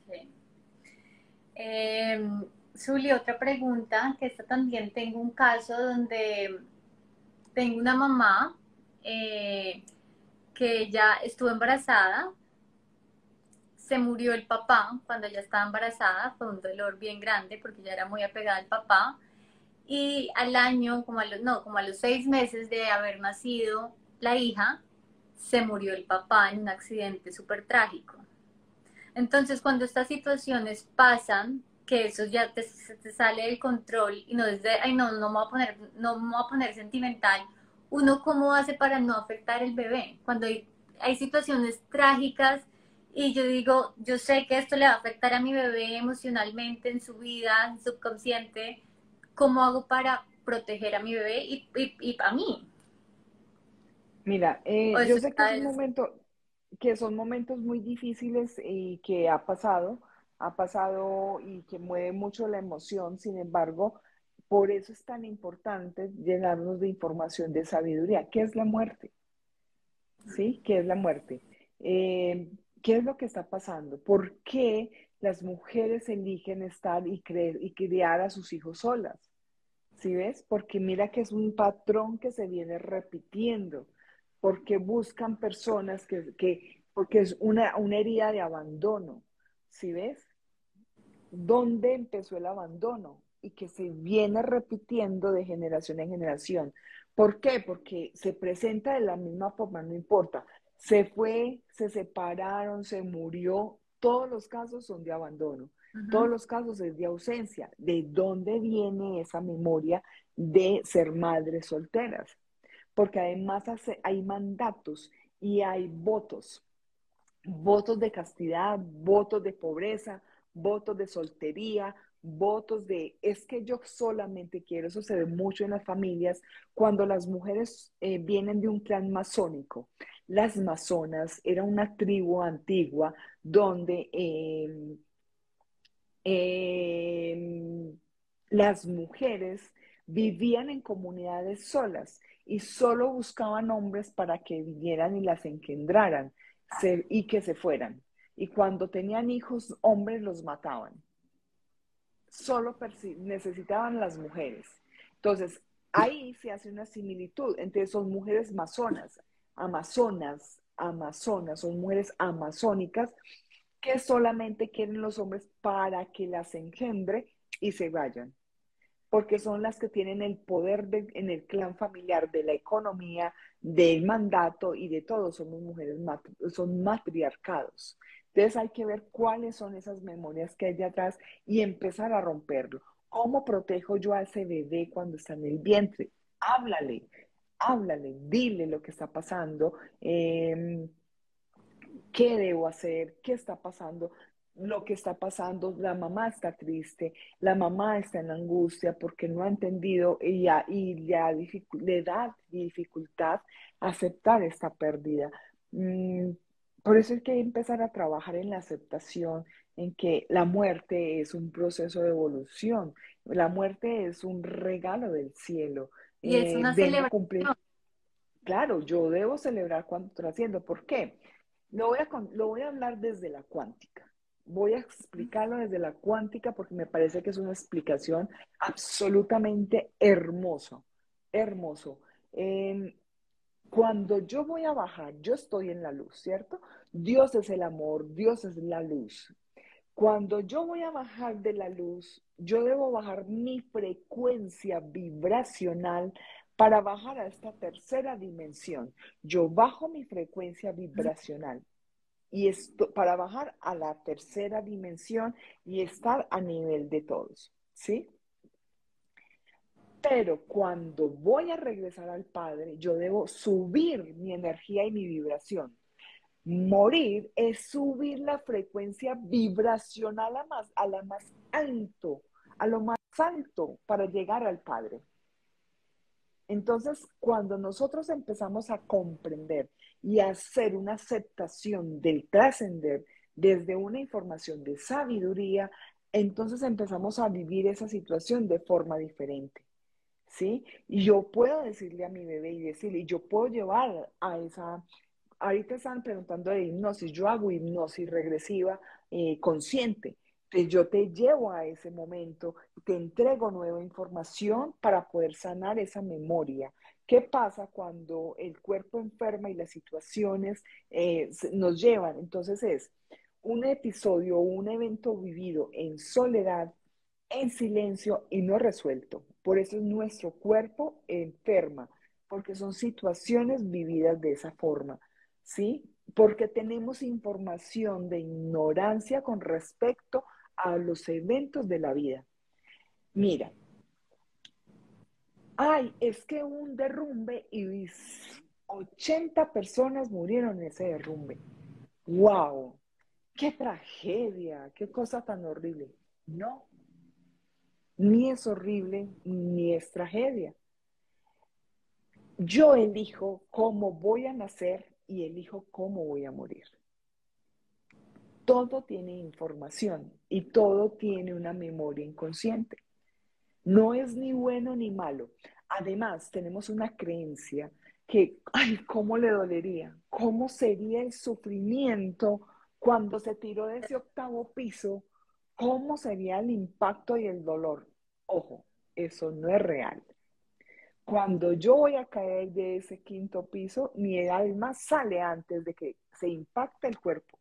Okay. Em, otra pregunta, que esta también tengo un caso donde tengo una mamá eh, que ya estuvo embarazada, se murió el papá cuando ella estaba embarazada, fue un dolor bien grande porque ya era muy apegada al papá. Y al año, como a los, no, como a los seis meses de haber nacido la hija, se murió el papá en un accidente súper trágico. Entonces, cuando estas situaciones pasan, que eso ya te, te sale del control y no desde, ay, no, no me voy a poner, no me voy a poner sentimental, uno cómo hace para no afectar el bebé? Cuando hay, hay situaciones trágicas y yo digo, yo sé que esto le va a afectar a mi bebé emocionalmente, en su vida, en subconsciente. ¿Cómo hago para proteger a mi bebé y, y, a mí? Mira, eh, yo sé que es un momento, que son momentos muy difíciles y que ha pasado, ha pasado y que mueve mucho la emoción, sin embargo, por eso es tan importante llenarnos de información, de sabiduría. ¿Qué es la muerte? ¿Sí? ¿Qué es la muerte? Eh, ¿Qué es lo que está pasando? ¿Por qué las mujeres eligen estar y, creer, y criar a sus hijos solas? ¿Sí ves? Porque mira que es un patrón que se viene repitiendo, porque buscan personas que, que porque es una, una herida de abandono, ¿sí ves? ¿Dónde empezó el abandono? Y que se viene repitiendo de generación en generación. ¿Por qué? Porque se presenta de la misma forma, no importa se fue, se separaron, se murió, todos los casos son de abandono, todos los casos es de ausencia. ¿De dónde viene esa memoria de ser madres solteras? Porque además hay mandatos y hay votos, votos de castidad, votos de pobreza, votos de soltería, votos de es que yo solamente quiero, eso se ve mucho en las familias cuando las mujeres eh, vienen de un clan masónico. Las masonas era una tribu antigua donde em, em, las mujeres vivían en comunidades solas y solo buscaban hombres para que vinieran y las engendraran y que se fueran. Y cuando tenían hijos, hombres los mataban. Solo necesitaban las mujeres. Entonces, ahí se hace una similitud entre son mujeres masonas amazonas, amazonas, son mujeres amazónicas que solamente quieren los hombres para que las engendre y se vayan, porque son las que tienen el poder en el clan familiar, de la economía, del mandato y de todo, somos mujeres, son matriarcados. Entonces hay que ver cuáles son esas memorias que hay de atrás y empezar a romperlo. ¿Cómo protejo yo a ese bebé cuando está en el vientre? Háblale, háblale, dile lo que está pasando, em, qué debo hacer, qué está pasando. lo que está pasando, la mamá está triste, la mamá está en angustia porque no ha entendido y, ya, y ya le da dificultad aceptar esta pérdida. Mm, por eso es que hay que empezar a trabajar en la aceptación, en que la muerte es un proceso de evolución, la muerte es un regalo del cielo. Y es una eh, celebración. Claro, yo debo celebrar cuando estoy haciendo. ¿Por qué? Lo voy, a, lo voy a hablar desde la cuántica. Voy a explicarlo desde la cuántica porque me parece que es una explicación absolutamente hermoso, hermoso. cuando yo voy a bajar, yo estoy en la luz, ¿cierto? Dios es el amor, Dios es la luz. Cuando yo voy a bajar de la luz, yo debo bajar mi frecuencia vibracional para bajar a esta tercera dimensión. Yo bajo mi frecuencia vibracional y esto para bajar a la tercera dimensión y estar a nivel de todos, ¿sí? Pero cuando voy a regresar al Padre, yo debo subir mi energía y mi vibración. Morir es subir la frecuencia vibracional a, más, a la más alto, a lo más alto para llegar al Padre. Entonces, cuando nosotros empezamos a comprender y hacer una aceptación del trascender desde una información de sabiduría, entonces empezamos a vivir esa situación de forma diferente. ¿Sí? Y yo puedo decirle a mi bebé y decirle, yo puedo llevar a esa, ahorita están preguntando de hipnosis, yo hago hipnosis regresiva eh, consciente yo te llevo a ese momento, te entrego nueva información para poder sanar esa memoria. ¿Qué pasa cuando el cuerpo enferma y las situaciones eh, nos llevan? Entonces es un episodio, un evento vivido en soledad, en silencio y no resuelto. Por eso es nuestro cuerpo enferma, porque son situaciones vividas de esa forma, ¿sí? Porque tenemos información de ignorancia con respecto a a los eventos de la vida. Mira, ay, es que un derrumbe y 80 personas murieron en ese derrumbe. ¡Wow! ¡Qué tragedia! ¡Qué cosa tan horrible! No, ni es horrible ni es tragedia. Yo elijo cómo voy a nacer y elijo cómo voy a morir todo tiene información y todo tiene una memoria inconsciente. No es ni bueno ni malo. Además, tenemos una creencia que, ay, ¿cómo le dolería? ¿Cómo sería el sufrimiento cuando se tiró de ese octavo piso? ¿Cómo sería el impacto y el dolor? Ojo, eso no es real. Cuando yo voy a caer de ese quinto piso, mi alma sale antes de que se impacte el cuerpo.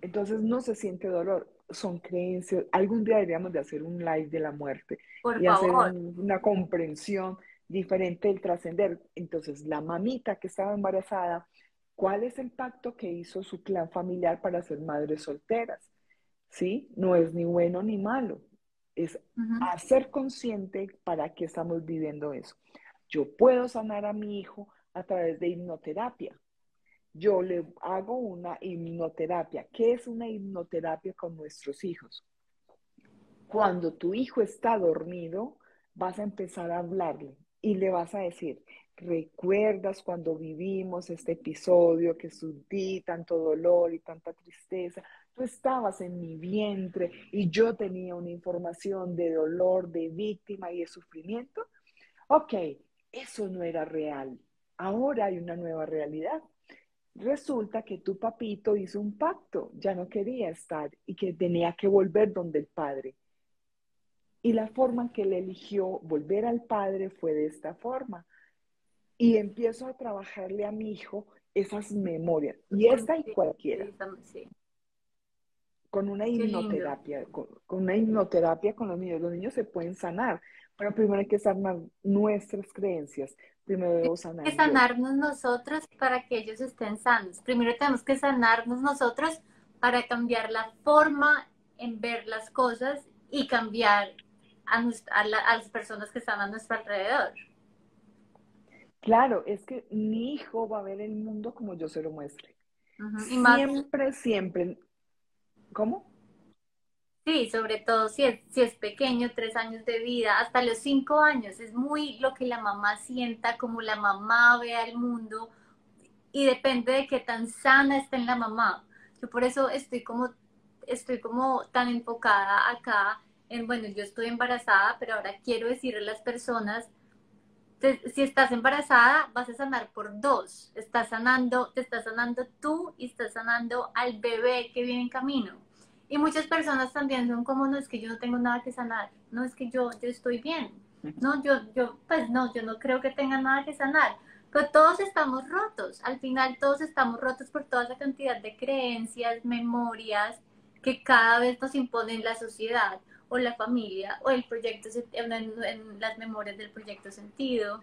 Entonces no se siente dolor, son creencias. Algún día deberíamos de hacer un live de la muerte y hacer una comprensión diferente del trascender. Entonces, la mamita que estaba embarazada, ¿cuál es el pacto que hizo su clan familiar para ser madres solteras? ¿Sí? No es ni bueno ni malo. Es hacer consciente para qué estamos viviendo eso. Yo puedo sanar a mi hijo a través de hipnoterapia yo le hago una hipnoterapia. ¿Qué es una hipnoterapia con nuestros hijos? Cuando tu hijo está dormido, vas a empezar a hablarle y le vas a decir, ¿recuerdas cuando vivimos este episodio que sentí tanto dolor y tanta tristeza? Tú estabas en mi vientre y yo tenía una información de dolor, de víctima y de sufrimiento. Ok, eso no era real. Ahora hay una nueva realidad resulta que tu papito hizo un pacto, ya no quería estar y que tenía que volver donde el padre. Y la forma en que él eligió volver al padre fue de esta forma. Y empiezo a trabajarle a mi hijo esas memorias. Y esta y cualquiera. Con una hipnoterapia, con, una hipnoterapia con los niños. Los niños se pueden sanar, pero primero hay que sanar nuestras creencias, primero debemos sanar. que sanarnos nosotros para que ellos estén sanos. Primero tenemos que sanarnos nosotros para cambiar la forma en ver las cosas y cambiar a, las personas que están a nuestro alrededor. Claro, es que mi hijo va a ver el mundo como yo se lo muestre. siempre, siempre. ¿Cómo? Sí, sobre todo si es, si es pequeño, tres años de vida, hasta los cinco años, es muy lo que la mamá sienta, como la mamá ve al mundo y depende de qué tan sana esté en la mamá. Yo por eso estoy como, estoy como tan enfocada acá en, bueno, yo estoy embarazada, pero ahora quiero decirle a las personas, si estás embarazada, vas a sanar por dos. Estás sanando, te estás sanando tú y estás sanando al bebé que viene en camino. Y muchas personas también son como, no es que yo no tengo nada que sanar, no es que yo, yo estoy bien. No, yo, yo, pues no, yo no creo que tenga nada que sanar. Pero todos estamos rotos. Al final todos estamos rotos por toda esa cantidad de creencias, memorias que cada vez nos imponen la sociedad o la familia o el proyecto en, en las memorias del proyecto sentido.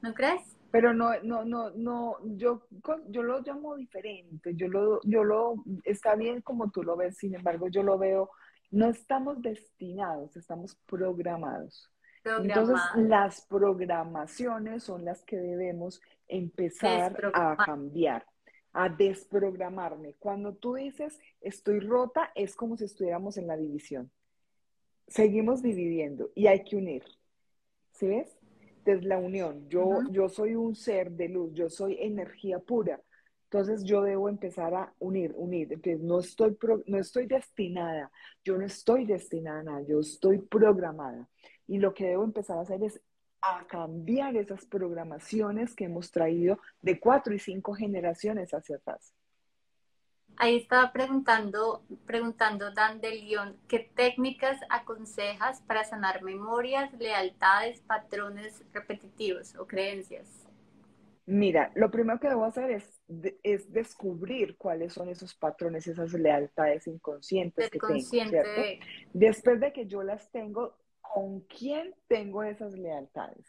¿No crees? Pero no, no, no, no, yo, yo lo llamo diferente, yo lo, yo lo, está bien como tú lo ves, sin embargo, yo lo veo, no estamos destinados, estamos programados. Entonces, las programaciones son las que debemos empezar a cambiar, a desprogramarme. Cuando tú dices estoy rota, es como si estuviéramos en la división. Seguimos dividiendo y hay que unir. ¿Sí ves? Desde la unión. Yo, yo soy un ser de luz, yo soy energía pura. Entonces yo debo empezar a unir, unir. Entonces no estoy, no estoy destinada, yo no estoy destinada, yo estoy programada. Y lo que debo empezar a hacer es a cambiar esas programaciones que hemos traído de cuatro y cinco generaciones hacia atrás. Ahí estaba preguntando, preguntando Dan de León, ¿qué técnicas aconsejas para sanar memorias, lealtades, patrones repetitivos o creencias? Mira, lo primero que debo hacer es, es descubrir cuáles son esos patrones, esas lealtades inconscientes que tengo. ¿cierto? Después de que yo las tengo, ¿con quién tengo esas lealtades?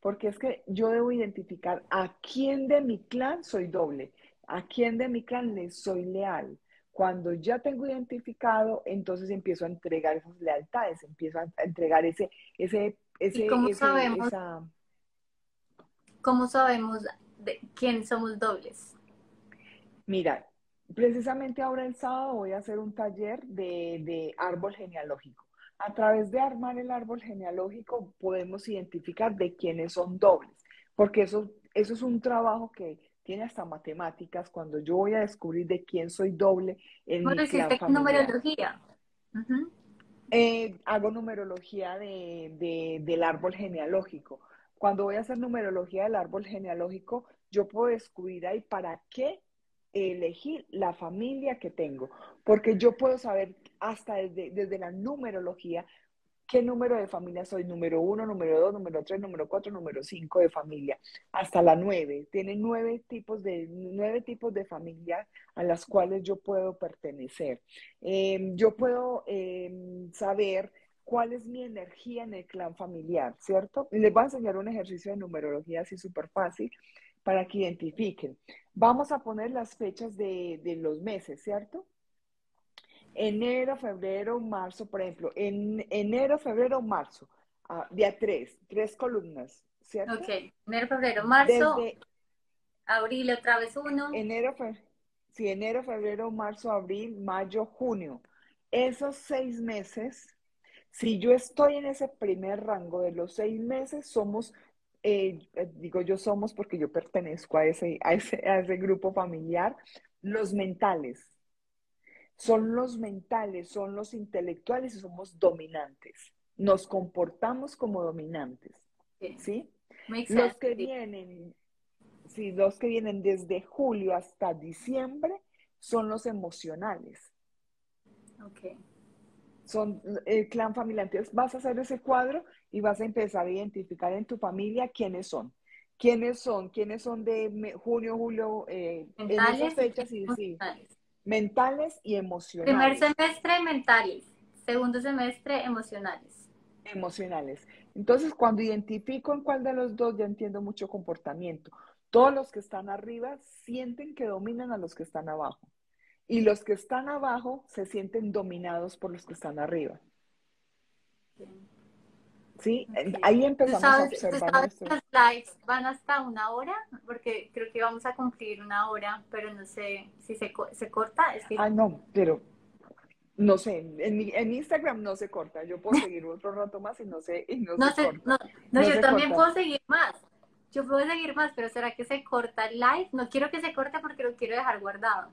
Porque es que yo debo identificar a quién de mi clan soy doble, a quién de mi clan le soy leal. Cuando ya tengo identificado, entonces empiezo a entregar esas lealtades, empiezo a entregar ese, ese, ese, cómo sabemos, ¿Cómo sabemos de quién somos dobles? Mira, precisamente ahora el sábado voy a hacer un taller de, de árbol genealógico. A través de armar el árbol genealógico podemos identificar de quiénes son dobles, porque eso, eso es un trabajo que tiene hasta matemáticas. Cuando yo voy a descubrir de quién soy doble en mi clan numerología. Eh, hago numerología de, del árbol genealógico. Cuando voy a hacer numerología del árbol genealógico, yo puedo descubrir ahí para qué elegir la familia que tengo, porque yo puedo saber hasta desde, desde la numerología qué número de familia soy, número uno, número dos, número tres, número cuatro, número cinco de familia, hasta la nueve. Tiene nueve tipos de, nueve tipos de familia a las cuales yo puedo pertenecer. Em, yo puedo em, saber cuál es mi energía en el clan familiar, ¿cierto? Les voy a enseñar un ejercicio de numerología así súper fácil para que identifiquen. Vamos a poner las fechas de, los meses, ¿cierto? Enero, febrero, marzo, por ejemplo. En enero, febrero, marzo. Ah, día tres, tres columnas, ¿cierto? Ok, enero, febrero, marzo. abril, otra vez uno. Enero, febrero. Sí, enero, febrero, marzo, abril, mayo, junio. Esos seis meses, si yo estoy en ese primer rango de los seis meses, somos eh, eh, digo yo somos porque yo pertenezco a ese, a ese, a ese grupo familiar, los mentales. Son los mentales, son los intelectuales y somos dominantes. Nos comportamos como dominantes. ¿Sí? Los que vienen, sí, los que vienen desde julio hasta diciembre son los emocionales. Okay son el clan familiar. Entonces vas a hacer ese cuadro y vas a empezar a identificar en tu familia quiénes son. ¿Quiénes son? ¿Quiénes son de junio, julio, eh, en esas fechas? Y, sí, mentales y emocionales. Primer semestre mentales, segundo semestre emocionales. Emocionales. Entonces, cuando identifico en cuál de los dos, ya entiendo mucho comportamiento. Todos los que están arriba sienten que dominan a los que están abajo y los que están abajo se sienten dominados por los que están arriba. Sí, ahí empezamos a observar. ¿tú sabes los lives van hasta una hora, porque creo que vamos a cumplir una hora, pero no sé si se, se corta. Es Ah, no, pero no sé, en, en, Instagram no se corta. Yo puedo [laughs] seguir otro rato más y no sé, y no, se corta. No, yo también puedo seguir más. Yo puedo seguir más, pero ¿será que se corta el live? No quiero que se corte porque lo quiero dejar guardado.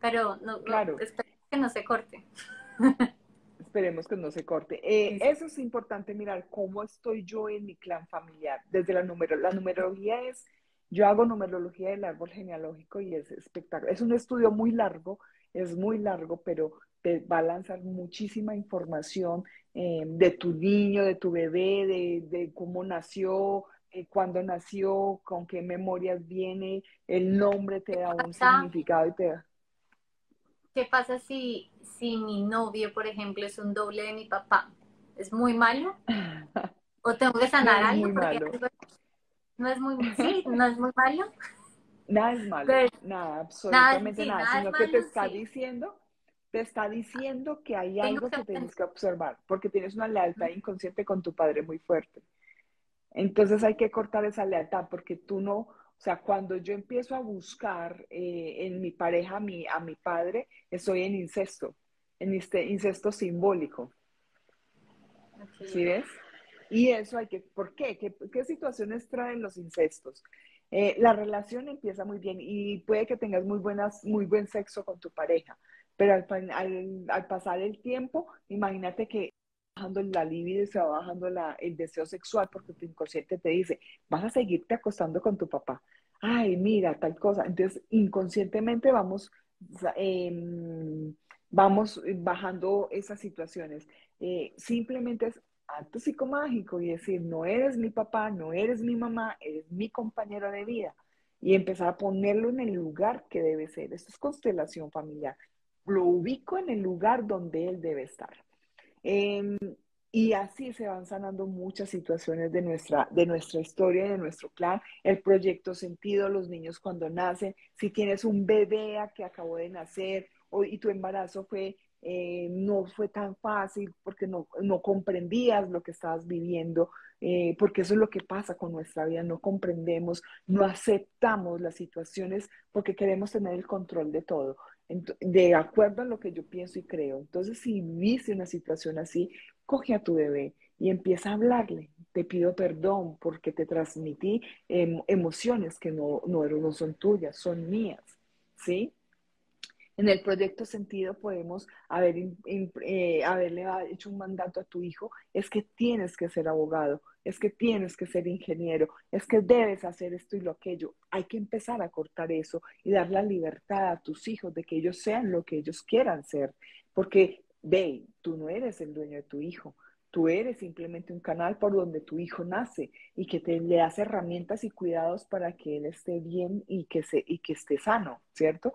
Pero no, claro. espero que no se corte. [laughs] Esperemos que no se corte. Eh, eso es importante mirar cómo estoy yo en mi clan familiar. Desde la número, la numerología es, yo hago numerología del árbol genealógico y es espectacular. Es un estudio muy largo, es muy largo, pero te va a lanzar muchísima información eh, de tu niño, de tu bebé, de, cómo nació, eh, cuándo nació, con qué memorias viene, el nombre te da un significado y te da. ¿Qué pasa si, si mi novio, por ejemplo, es un doble de mi papá? ¿Es muy malo? [laughs] ¿O tengo que sanar no algo? no es muy, [laughs] sí, no es muy malo. Nada es malo, nada, absolutamente nada, sino que te está diciendo, te está diciendo que hay algo que, tienes que observar, porque tienes una lealtad inconsciente con tu padre muy fuerte. Entonces hay que cortar esa lealtad, porque tú no, o sea, cuando yo empiezo a buscar eh, en mi pareja a mi, a mi padre, estoy en incesto, en este incesto simbólico. ¿Sí ves? Y eso hay que, ¿por qué? ¿Qué, qué situaciones traen los incestos? Eh, la relación empieza muy bien y puede que tengas muy, buenas, muy buen sexo con tu pareja, pero al, al, pasar el tiempo, imagínate que bajando la libido se va bajando la, el deseo sexual porque tu inconsciente te dice, vas a seguirte acostando con tu papá. Ay, mira, tal cosa. Entonces, inconscientemente vamos, em, vamos bajando esas situaciones. Eh, simplemente es acto psicomágico y decir, no eres mi papá, no eres mi mamá, eres mi compañero de vida. Y empezar a ponerlo en el lugar que debe ser. Esto es constelación familiar. Lo ubico en el lugar donde él debe estar. Em, y así se van sanando muchas situaciones de nuestra, de nuestra historia, de nuestro clan, el proyecto sentido, los niños cuando nacen, si tienes un bebé que acabó de nacer o, y tu embarazo fue eh, no fue tan fácil porque no, no comprendías lo que estabas viviendo, eh, porque eso es lo que pasa con nuestra vida, no comprendemos, no aceptamos las situaciones porque queremos tener el control de todo, de acuerdo a lo que yo pienso y creo. Entonces, si viste una situación así, coge a tu bebé y empieza a hablarle. Te pido perdón porque te transmití emociones que no, no, no son tuyas, son mías, ¿sí? En el proyecto sentido podemos haber, eh, haberle hecho un mandato a tu hijo, es que tienes que ser abogado, es que tienes que ser ingeniero, es que debes hacer esto y lo aquello. Hay que empezar a cortar eso y dar la libertad a tus hijos de que ellos sean lo que ellos quieran ser, porque ve, tú no eres el dueño de tu hijo. Tú eres simplemente un canal por donde tu hijo nace y que te le das herramientas y cuidados para que él esté bien y que, se, y que esté sano, ¿cierto?